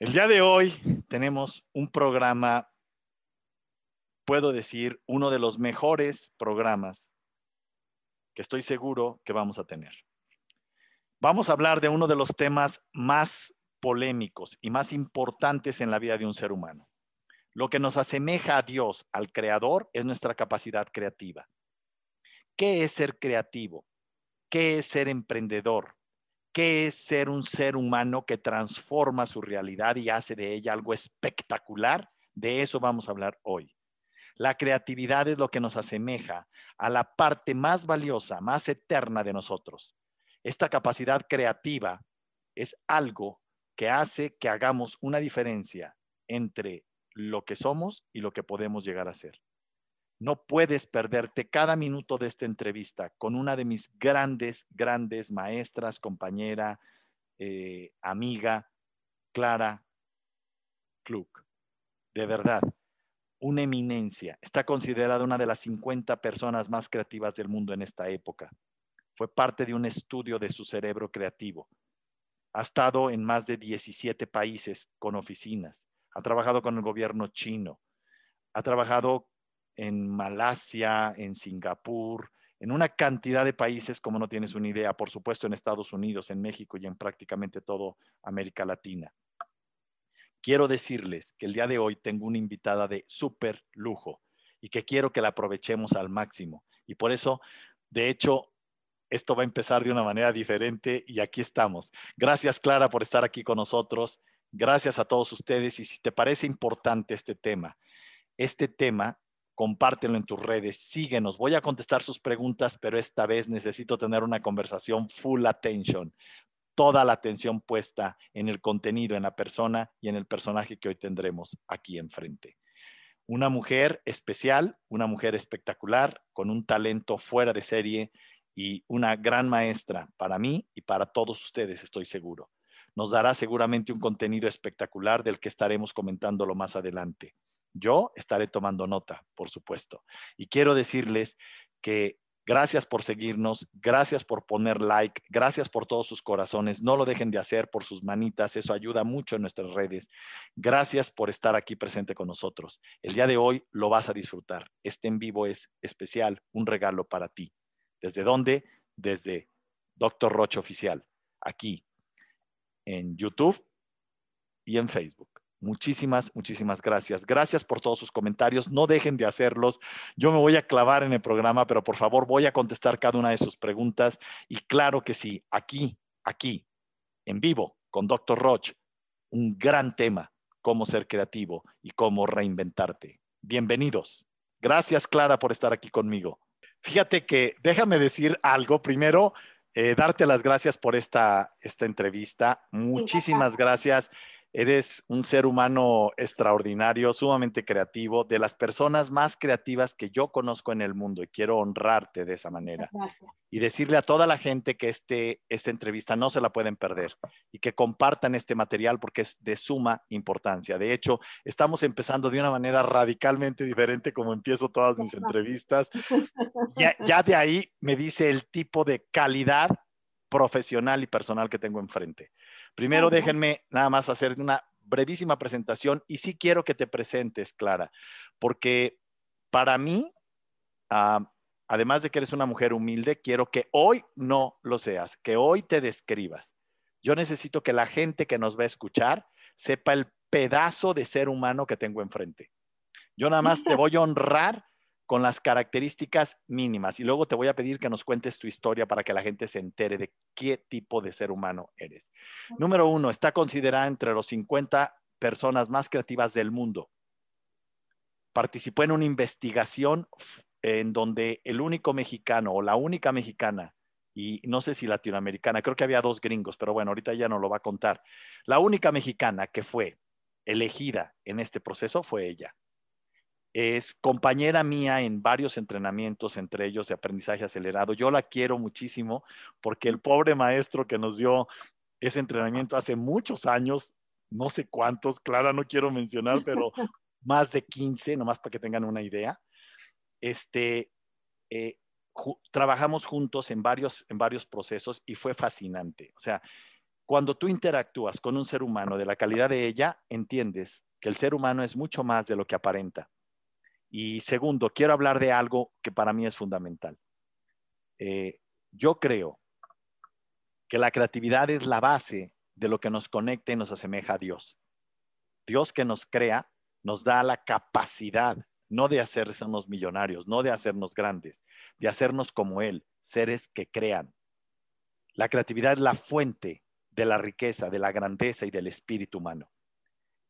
El día de hoy tenemos un programa, puedo decir, uno de los mejores programas que estoy seguro que vamos a tener. Vamos a hablar de uno de los temas más polémicos y más importantes en la vida de un ser humano. Lo que nos asemeja a Dios, al Creador, es nuestra capacidad creativa. ¿Qué es ser creativo? ¿Qué es ser emprendedor? ¿Qué es ser un ser humano que transforma su realidad y hace de ella algo espectacular? De eso vamos a hablar hoy. La creatividad es lo que nos asemeja a la parte más valiosa, más eterna de nosotros. Esta capacidad creativa es algo que hace que hagamos una diferencia entre lo que somos y lo que podemos llegar a ser. No puedes perderte cada minuto de esta entrevista con una de mis grandes, grandes maestras, compañera, eh, amiga, Clara Klug. De verdad, una eminencia. Está considerada una de las 50 personas más creativas del mundo en esta época. Fue parte de un estudio de su cerebro creativo. Ha estado en más de 17 países con oficinas. Ha trabajado con el gobierno chino. Ha trabajado en Malasia, en Singapur, en una cantidad de países como no tienes una idea, por supuesto en Estados Unidos, en México y en prácticamente todo América Latina. Quiero decirles que el día de hoy tengo una invitada de súper lujo y que quiero que la aprovechemos al máximo. Y por eso, de hecho, esto va a empezar de una manera diferente y aquí estamos. Gracias, Clara, por estar aquí con nosotros. Gracias a todos ustedes. Y si te parece importante este tema, este tema, compártelo en tus redes, síguenos. Voy a contestar sus preguntas, pero esta vez necesito tener una conversación full attention. Toda la atención puesta en el contenido, en la persona y en el personaje que hoy tendremos aquí enfrente. Una mujer especial, una mujer espectacular, con un talento fuera de serie y una gran maestra para mí y para todos ustedes, estoy seguro nos dará seguramente un contenido espectacular del que estaremos comentándolo más adelante. Yo estaré tomando nota, por supuesto. Y quiero decirles que gracias por seguirnos, gracias por poner like, gracias por todos sus corazones. No lo dejen de hacer por sus manitas, eso ayuda mucho en nuestras redes. Gracias por estar aquí presente con nosotros. El día de hoy lo vas a disfrutar. Este en vivo es especial, un regalo para ti. ¿Desde dónde? Desde Doctor Roche Oficial, aquí en YouTube y en Facebook. Muchísimas, muchísimas gracias. Gracias por todos sus comentarios. No dejen de hacerlos. Yo me voy a clavar en el programa, pero por favor voy a contestar cada una de sus preguntas. Y claro que sí, aquí, aquí, en vivo, con Dr. Roch, un gran tema, cómo ser creativo y cómo reinventarte. Bienvenidos. Gracias, Clara, por estar aquí conmigo. Fíjate que déjame decir algo. Primero, eh, darte las gracias por esta, esta entrevista. Muchísimas gracias. Eres un ser humano extraordinario, sumamente creativo, de las personas más creativas que yo conozco en el mundo y quiero honrarte de esa manera. Y decirle a toda la gente que este, esta entrevista no se la pueden perder y que compartan este material porque es de suma importancia. De hecho, estamos empezando de una manera radicalmente diferente como empiezo todas mis entrevistas. Ya, ya de ahí me dice el tipo de calidad profesional y personal que tengo enfrente. Primero déjenme nada más hacer una brevísima presentación y sí quiero que te presentes, Clara, porque para mí, además de que eres una mujer humilde, quiero que hoy no lo seas, que hoy te describas. Yo necesito que la gente que nos va a escuchar sepa el pedazo de ser humano que tengo enfrente. Yo nada más te voy a honrar con las características mínimas. Y luego te voy a pedir que nos cuentes tu historia para que la gente se entere de qué tipo de ser humano eres. Número uno, está considerada entre los 50 personas más creativas del mundo. Participó en una investigación en donde el único mexicano o la única mexicana, y no sé si latinoamericana, creo que había dos gringos, pero bueno, ahorita ya no lo va a contar. La única mexicana que fue elegida en este proceso fue ella es compañera mía en varios entrenamientos, entre ellos de aprendizaje acelerado. Yo la quiero muchísimo porque el pobre maestro que nos dio ese entrenamiento hace muchos años, no sé cuántos, Clara, no quiero mencionar, pero más de 15, nomás para que tengan una idea. Este, eh, trabajamos juntos en varios, en varios procesos y fue fascinante. O sea, Cuando tú interactúas con un ser humano de la calidad de ella, entiendes que el ser humano es mucho más de lo que aparenta. Y segundo, quiero hablar de algo que para mí es fundamental. Eh, yo creo que la creatividad es la base de lo que nos conecta y nos asemeja a Dios. Dios que nos crea nos da la capacidad, no de hacernos millonarios, no de hacernos grandes, de hacernos como Él, seres que crean. La creatividad es la fuente de la riqueza, de la grandeza y del espíritu humano.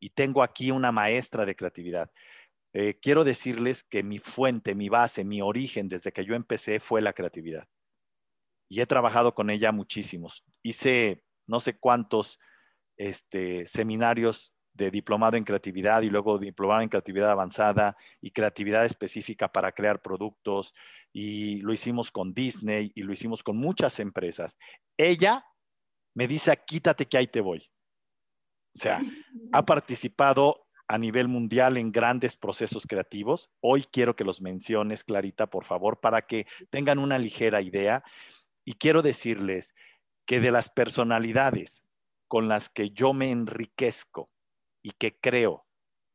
Y tengo aquí una maestra de creatividad. Eh, quiero decirles que mi fuente, mi base, mi origen desde que yo empecé fue la creatividad. Y he trabajado con ella muchísimos. Hice no sé cuántos este, seminarios de diplomado en creatividad y luego diplomado en creatividad avanzada y creatividad específica para crear productos y lo hicimos con Disney y lo hicimos con muchas empresas. Ella me dice, quítate que ahí te voy. O sea, ha participado a nivel mundial en grandes procesos creativos. Hoy quiero que los menciones, Clarita, por favor, para que tengan una ligera idea. Y quiero decirles que de las personalidades con las que yo me enriquezco y que creo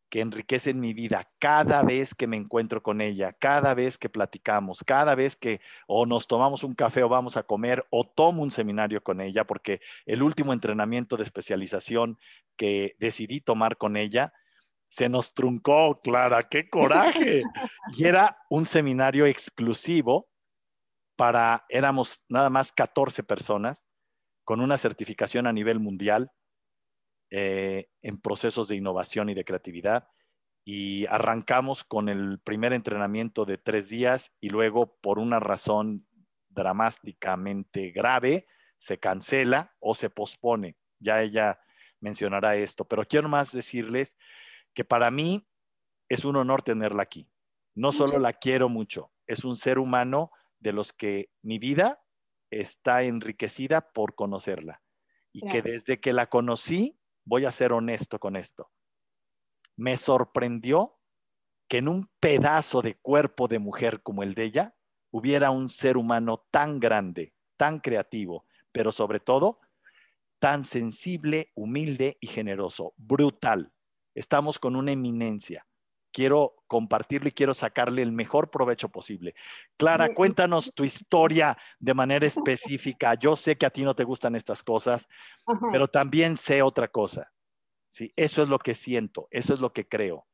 que enriquecen mi vida cada vez que me encuentro con ella, cada vez que platicamos, cada vez que o nos tomamos un café o vamos a comer o tomo un seminario con ella, porque el último entrenamiento de especialización que decidí tomar con ella, se nos truncó, Clara, qué coraje. Y era un seminario exclusivo para, éramos nada más 14 personas con una certificación a nivel mundial eh, en procesos de innovación y de creatividad. Y arrancamos con el primer entrenamiento de tres días y luego por una razón dramáticamente grave se cancela o se pospone. Ya ella mencionará esto, pero quiero más decirles que para mí es un honor tenerla aquí. No solo la quiero mucho, es un ser humano de los que mi vida está enriquecida por conocerla y que desde que la conocí voy a ser honesto con esto. Me sorprendió que en un pedazo de cuerpo de mujer como el de ella hubiera un ser humano tan grande, tan creativo, pero sobre todo tan sensible, humilde y generoso, brutal. Estamos con una eminencia. Quiero compartirlo y quiero sacarle el mejor provecho posible. Clara, cuéntanos tu historia de manera específica. Yo sé que a ti no te gustan estas cosas, pero también sé otra cosa. ¿sí? Eso es lo que siento, eso es lo que creo.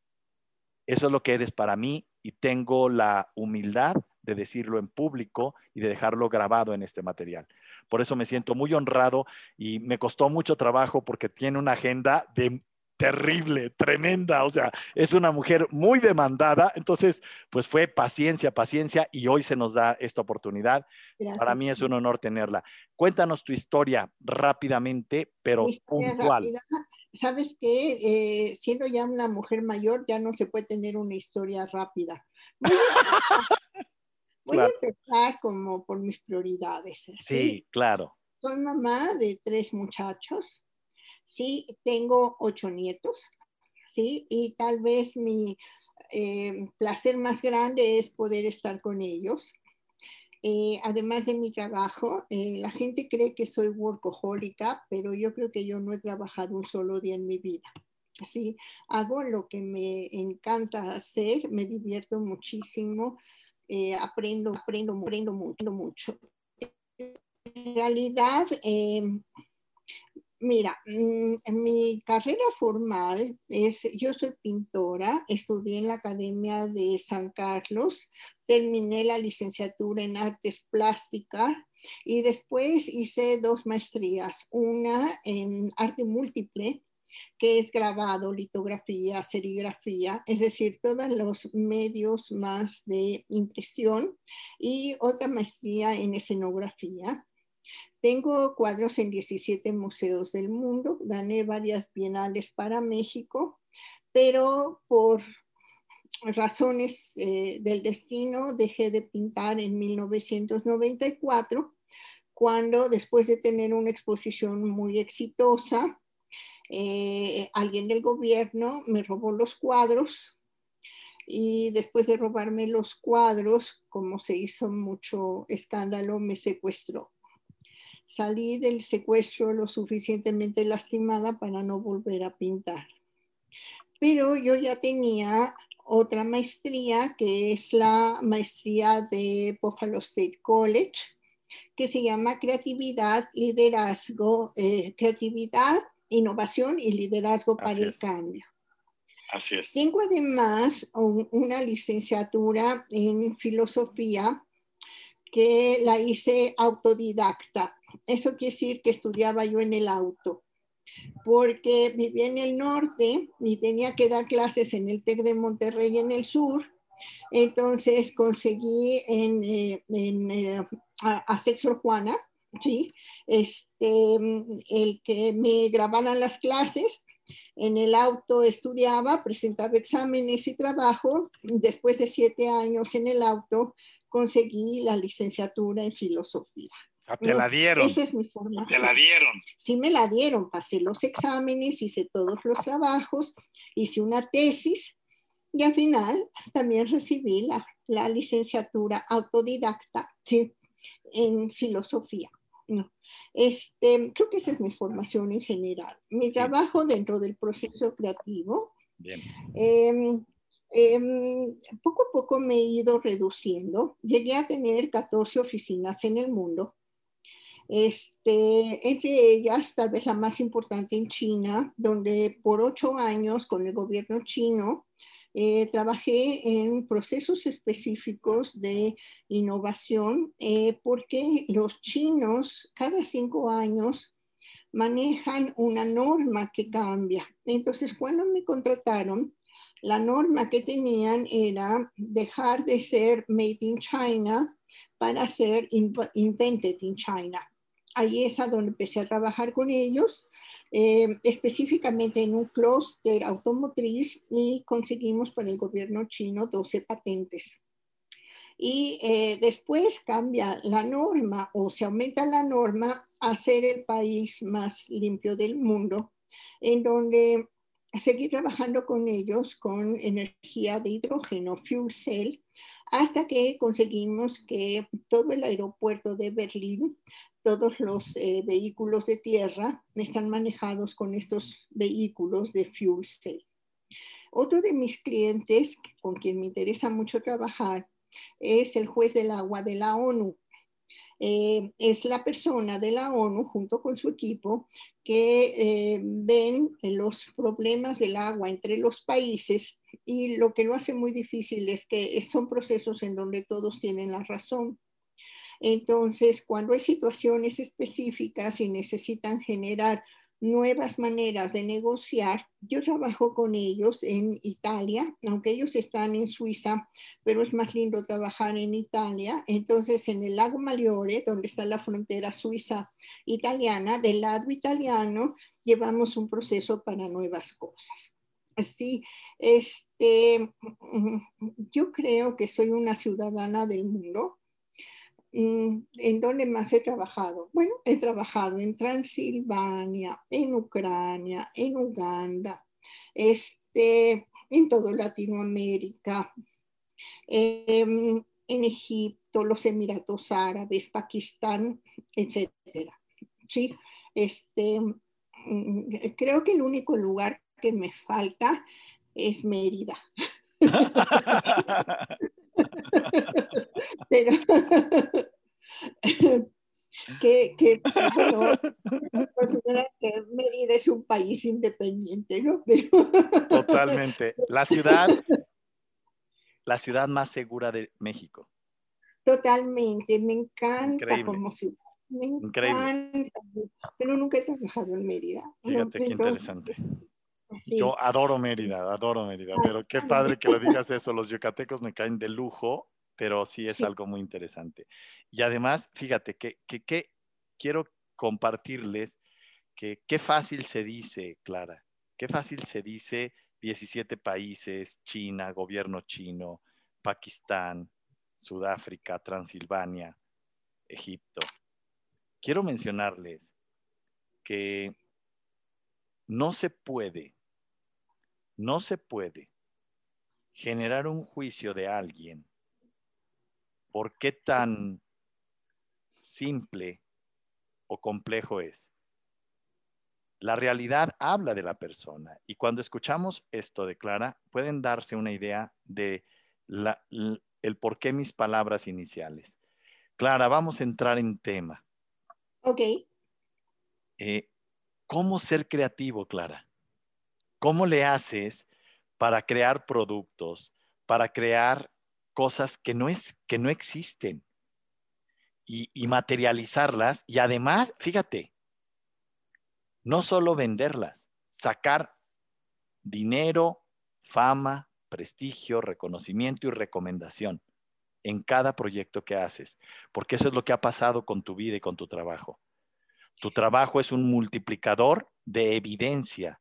Eso es lo que eres para mí y tengo la humildad de decirlo en público y de dejarlo grabado en este material. Por eso me siento muy honrado y me costó mucho trabajo porque tiene una agenda de terrible, tremenda, o sea, es una mujer muy demandada, entonces, pues fue paciencia, paciencia y hoy se nos da esta oportunidad. Para mí es un honor tenerla. Cuéntanos tu historia rápidamente, pero puntual. Sabes que eh, siendo ya una mujer mayor, ya no se puede tener una historia rápida. Voy a empezar como por mis prioridades. sí, claro. Soy mamá de tres muchachos ¿sí? Tengo ocho nietos, ¿sí? Y tal vez mi eh, placer más grande es poder estar con ellos. Eh, además de mi trabajo, eh, la gente cree que soy workahólica, pero yo creo que yo no he trabajado un solo día en mi vida. Sí, hago lo que me encanta hacer, me divierto muchísimo, aprendo, aprendo, aprendo mucho, mucho. En realidad, Mira, mm, mi carrera formal es, yo soy pintora, estudié en la Academia de San Carlos, terminé la licenciatura en artes plásticas y después hice dos maestrías, una en arte múltiple, que es grabado, litografía, serigrafía, es decir, todos los medios más de impresión y otra maestría en escenografía. Tengo cuadros en 17 museos del mundo, gané varias bienales para México, pero por razones eh, del destino dejé de pintar en 1994, cuando después de tener una exposición muy exitosa, eh, alguien del gobierno me robó los cuadros y después de robarme los cuadros, como se hizo mucho escándalo, me secuestró. Salí del secuestro lo suficientemente lastimada para no volver a pintar. Pero yo ya tenía otra maestría, que es la maestría de Buffalo State College, que se llama Creatividad, Liderazgo, eh, Creatividad, Innovación y Liderazgo para el Cambio. Así es. Tengo además una licenciatura en filosofía que la hice autodidacta. Eso quiere decir que estudiaba yo en el auto, porque vivía en el norte y tenía que dar clases en el TEC de Monterrey en el sur. Entonces conseguí en, eh, eh, a, Sexor Juana, ¿sí? este, el que me grabaran las clases. En el auto estudiaba, presentaba exámenes y trabajo. Después de siete años en el auto, conseguí la licenciatura en filosofía. Te la dieron. Esa es mi forma. Te la dieron. Sí me la dieron, pasé los exámenes, hice todos los trabajos, hice una tesis y al final también recibí la, la licenciatura autodidacta ¿sí? en filosofía. Este, creo que esa es mi formación en general. Mi trabajo dentro del proceso creativo Bien. Em, Em, poco a poco me he ido reduciendo. Llegué a tener 14 oficinas en el mundo. Entre ellas, tal vez la más importante en China, donde por ocho años con el gobierno chino eh, trabajé en procesos específicos de innovación, eh, porque los chinos cada cinco años manejan una norma que cambia. Entonces, cuando me contrataron, la norma que tenían era dejar de ser made in China para ser invented in China. Ahí es a donde empecé a trabajar con ellos, eh, específicamente en un clúster automotriz y conseguimos para el gobierno chino 12 patentes. Y eh, después cambia la norma o se aumenta la norma a ser el país más limpio del mundo, en donde seguí trabajando con ellos con energía de hidrógeno, fuel cell, hasta que conseguimos que todo el aeropuerto de Berlín, todos los eh, vehículos de tierra están manejados con estos vehículos de fuel cell. Otro de mis clientes, con quien me interesa mucho trabajar, es el juez del agua de la ONU, eh, es la persona de la ONU junto con su equipo que eh, ven los problemas del agua entre los países y lo que lo hace muy difícil es que son procesos en donde todos tienen la razón. Entonces, cuando hay situaciones específicas y necesitan generar nuevas maneras de negociar. Yo trabajo con ellos en Italia, aunque ellos están en Suiza, pero es más lindo trabajar en Italia. Entonces, en el lago Maggiore, donde está la frontera suiza-italiana, del lado italiano, llevamos un proceso para nuevas cosas. Así, este, yo creo que soy una ciudadana del mundo Mm, ¿En dónde más he trabajado? Bueno, he trabajado en Transilvania, en Ucrania, en Uganda, este, en todo Latinoamérica, em, en Egipto, los Emiratos Árabes, Pakistán, etcétera. Sí, este, mm, creo que el único lugar que me falta es Mérida. Pero que, que bueno, consideran que Mérida es un país independiente, ¿no? Totalmente. La ciudad, la ciudad más segura de México. Totalmente, me encanta como ciudad. Me encanta, pero nunca he trabajado en Mérida. Fíjate qué interesante. Yo adoro Mérida, adoro Mérida, pero qué padre que lo digas eso. Los yucatecos me caen de lujo, pero sí es algo muy interesante. Y además, fíjate que, que, quiero compartirles que qué fácil se dice, Clara, qué fácil se dice 17 países, China, gobierno chino, Pakistán, Sudáfrica, Transilvania, Egipto. Quiero mencionarles que no se puede no se puede generar un juicio de alguien por qué tan simple o complejo es. La realidad habla de la persona y cuando escuchamos esto de Clara, pueden darse una idea de el por qué mis palabras iniciales. Clara, vamos a entrar en tema. Ok. Eh, ¿Cómo ser creativo, Clara? ¿Cómo le haces para crear productos, para crear cosas que no, es, que no existen y, y materializarlas? Y además, fíjate, no solo venderlas, sacar dinero, fama, prestigio, reconocimiento y recomendación en cada proyecto que haces, porque eso es lo que ha pasado con tu vida y con tu trabajo. Tu trabajo es un multiplicador de evidencia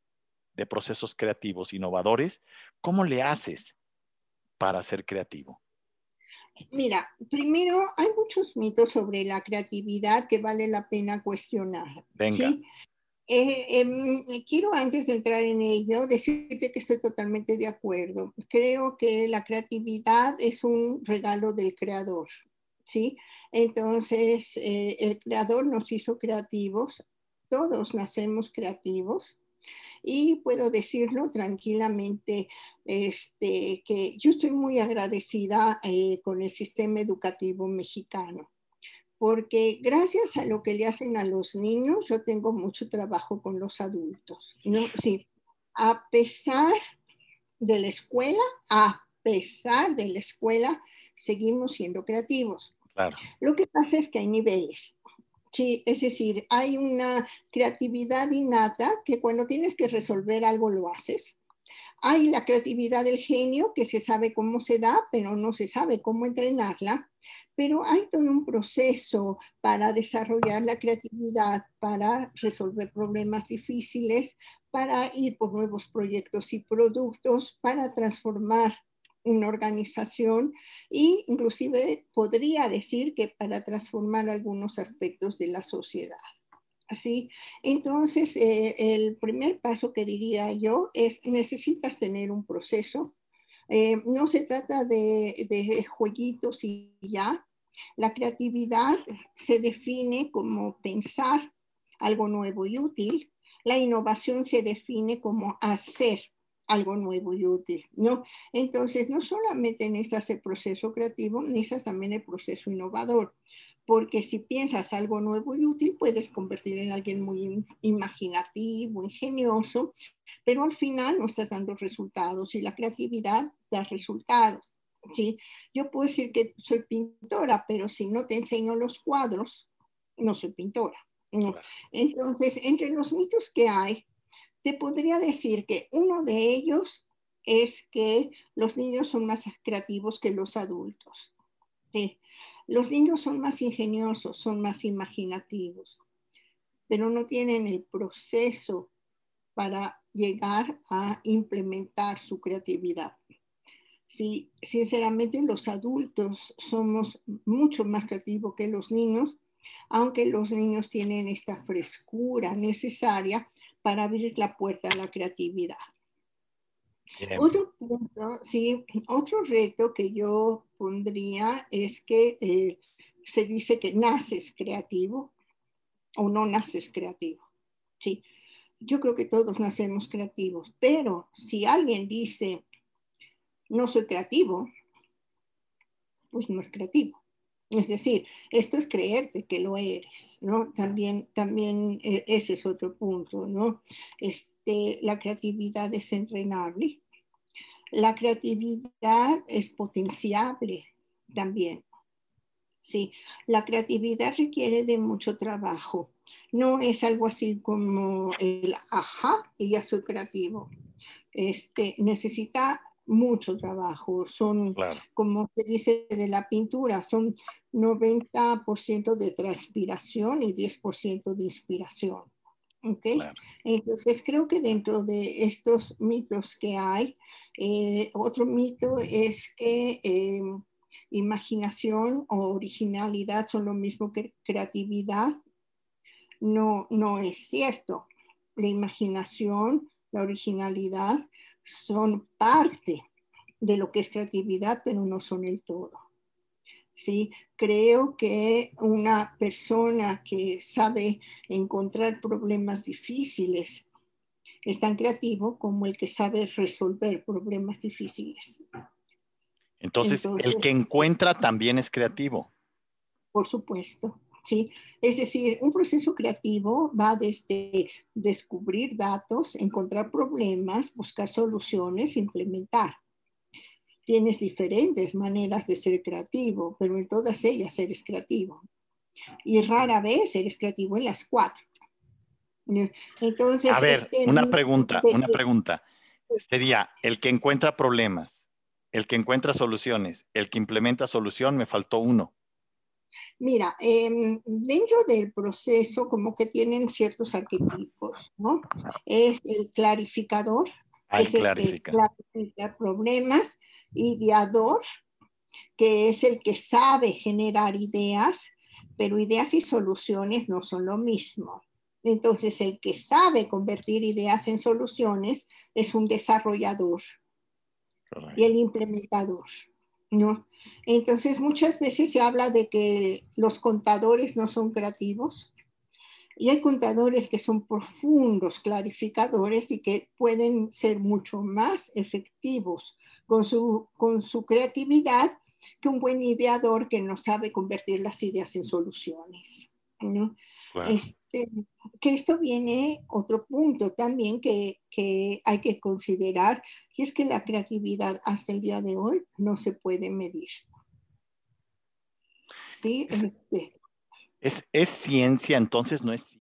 de procesos creativos innovadores. ¿Cómo le haces para ser creativo? Mira, primero hay muchos mitos sobre la creatividad que vale la pena cuestionar. Venga. Eh, em, quiero antes de entrar en ello decirte que estoy totalmente de acuerdo. Creo que la creatividad es un regalo del creador. ¿sí? Entonces, eh, el creador nos hizo creativos, todos nacemos creativos. Y puedo decirlo tranquilamente, este, que yo estoy muy agradecida eh, con el sistema educativo mexicano, porque gracias a lo que le hacen a los niños, yo tengo mucho trabajo con los adultos. ¿no? Sí, a pesar de la escuela, a pesar de la escuela, seguimos siendo creativos. Lo que pasa es que hay niveles. Sí, es decir, hay una creatividad innata que cuando tienes que resolver algo lo haces. Hay la creatividad del genio que se sabe cómo se da, pero no se sabe cómo entrenarla. Pero hay todo un proceso para desarrollar la creatividad, para resolver problemas difíciles, para ir por nuevos proyectos y productos, para transformar una organización e inclusive podría decir que para transformar algunos aspectos de la sociedad. Así, entonces eh, el primer paso que diría yo es necesitas tener un proceso. Eh, no se trata de, de jueguitos y ya. La creatividad se define como pensar algo nuevo y útil. La innovación se define como hacer algo nuevo y útil, ¿no? Entonces, no solamente necesitas el proceso creativo, necesitas también el proceso innovador, porque si piensas algo nuevo y útil, puedes convertir en alguien muy imaginativo, ingenioso, pero al final no estás dando resultados y la creatividad da resultados. ¿sí? Yo puedo decir que soy pintora, pero si no te enseño los cuadros, no soy pintora. Entonces, entre los mitos que hay, te podría decir que uno de ellos es que los niños son más creativos que los adultos. Los niños son más ingeniosos, son más imaginativos, pero no tienen el proceso para llegar a implementar su creatividad. Sí, sinceramente los adultos somos mucho más creativos que los niños, aunque los niños tienen esta frescura necesaria para abrir la puerta a la creatividad. Otro punto, sí, otro reto que yo pondría es que eh, se dice que naces creativo o no naces creativo. Sí, yo creo que todos nacemos creativos, pero si alguien dice no soy creativo, pues no es creativo. Es decir, esto es creerte que lo eres, ¿no? También, también eh, ese es otro punto, ¿no? Este, la creatividad es entrenable, la creatividad es potenciable también. Sí, la creatividad requiere de mucho trabajo. No es algo así como el ajá y ya soy creativo. Este, necesita mucho trabajo. Son, como se dice de la pintura, son 90% de transpiración y 10% de inspiración. ¿Okay? Entonces creo que dentro de estos mitos que hay, eh, otro mito es que eh, imaginación o originalidad son lo mismo que creatividad. No, no es cierto. La imaginación, la originalidad son parte de lo que es creatividad, pero no son el todo. ¿sí? Creo que una persona que sabe encontrar problemas difíciles es tan creativo como el que sabe resolver problemas difíciles. Entonces, Entonces el que encuentra también es creativo. Por supuesto, sí. Es decir, un proceso creativo va desde descubrir datos, encontrar problemas, buscar soluciones, implementar tienes diferentes maneras de ser creativo, pero en todas ellas eres creativo. Y rara vez eres creativo en las cuatro. Entonces, a ver, este, una pregunta, una pregunta. Sería el que encuentra problemas, el que encuentra soluciones, el que implementa solución, me faltó uno. Mira, em, dentro del proceso como que tienen ciertos arquetipos, ¿no? Es el clarificador, es el que clarifica problemas, ideador, que es el que sabe generar ideas, pero ideas y soluciones no son lo mismo. Entonces, el que sabe convertir ideas en soluciones es un desarrollador y el implementador. ¿No? Entonces, muchas veces se habla de que los contadores no son creativos y hay contadores que son profundos clarificadores y que pueden ser mucho más efectivos con su, con su creatividad que un buen ideador que no sabe convertir las ideas en soluciones. Este, que esto viene otro punto también que, que, hay que considerar, y es que la creatividad hasta el día de hoy no se puede medir. ¿Sí? Es, este. es, es ciencia, entonces no es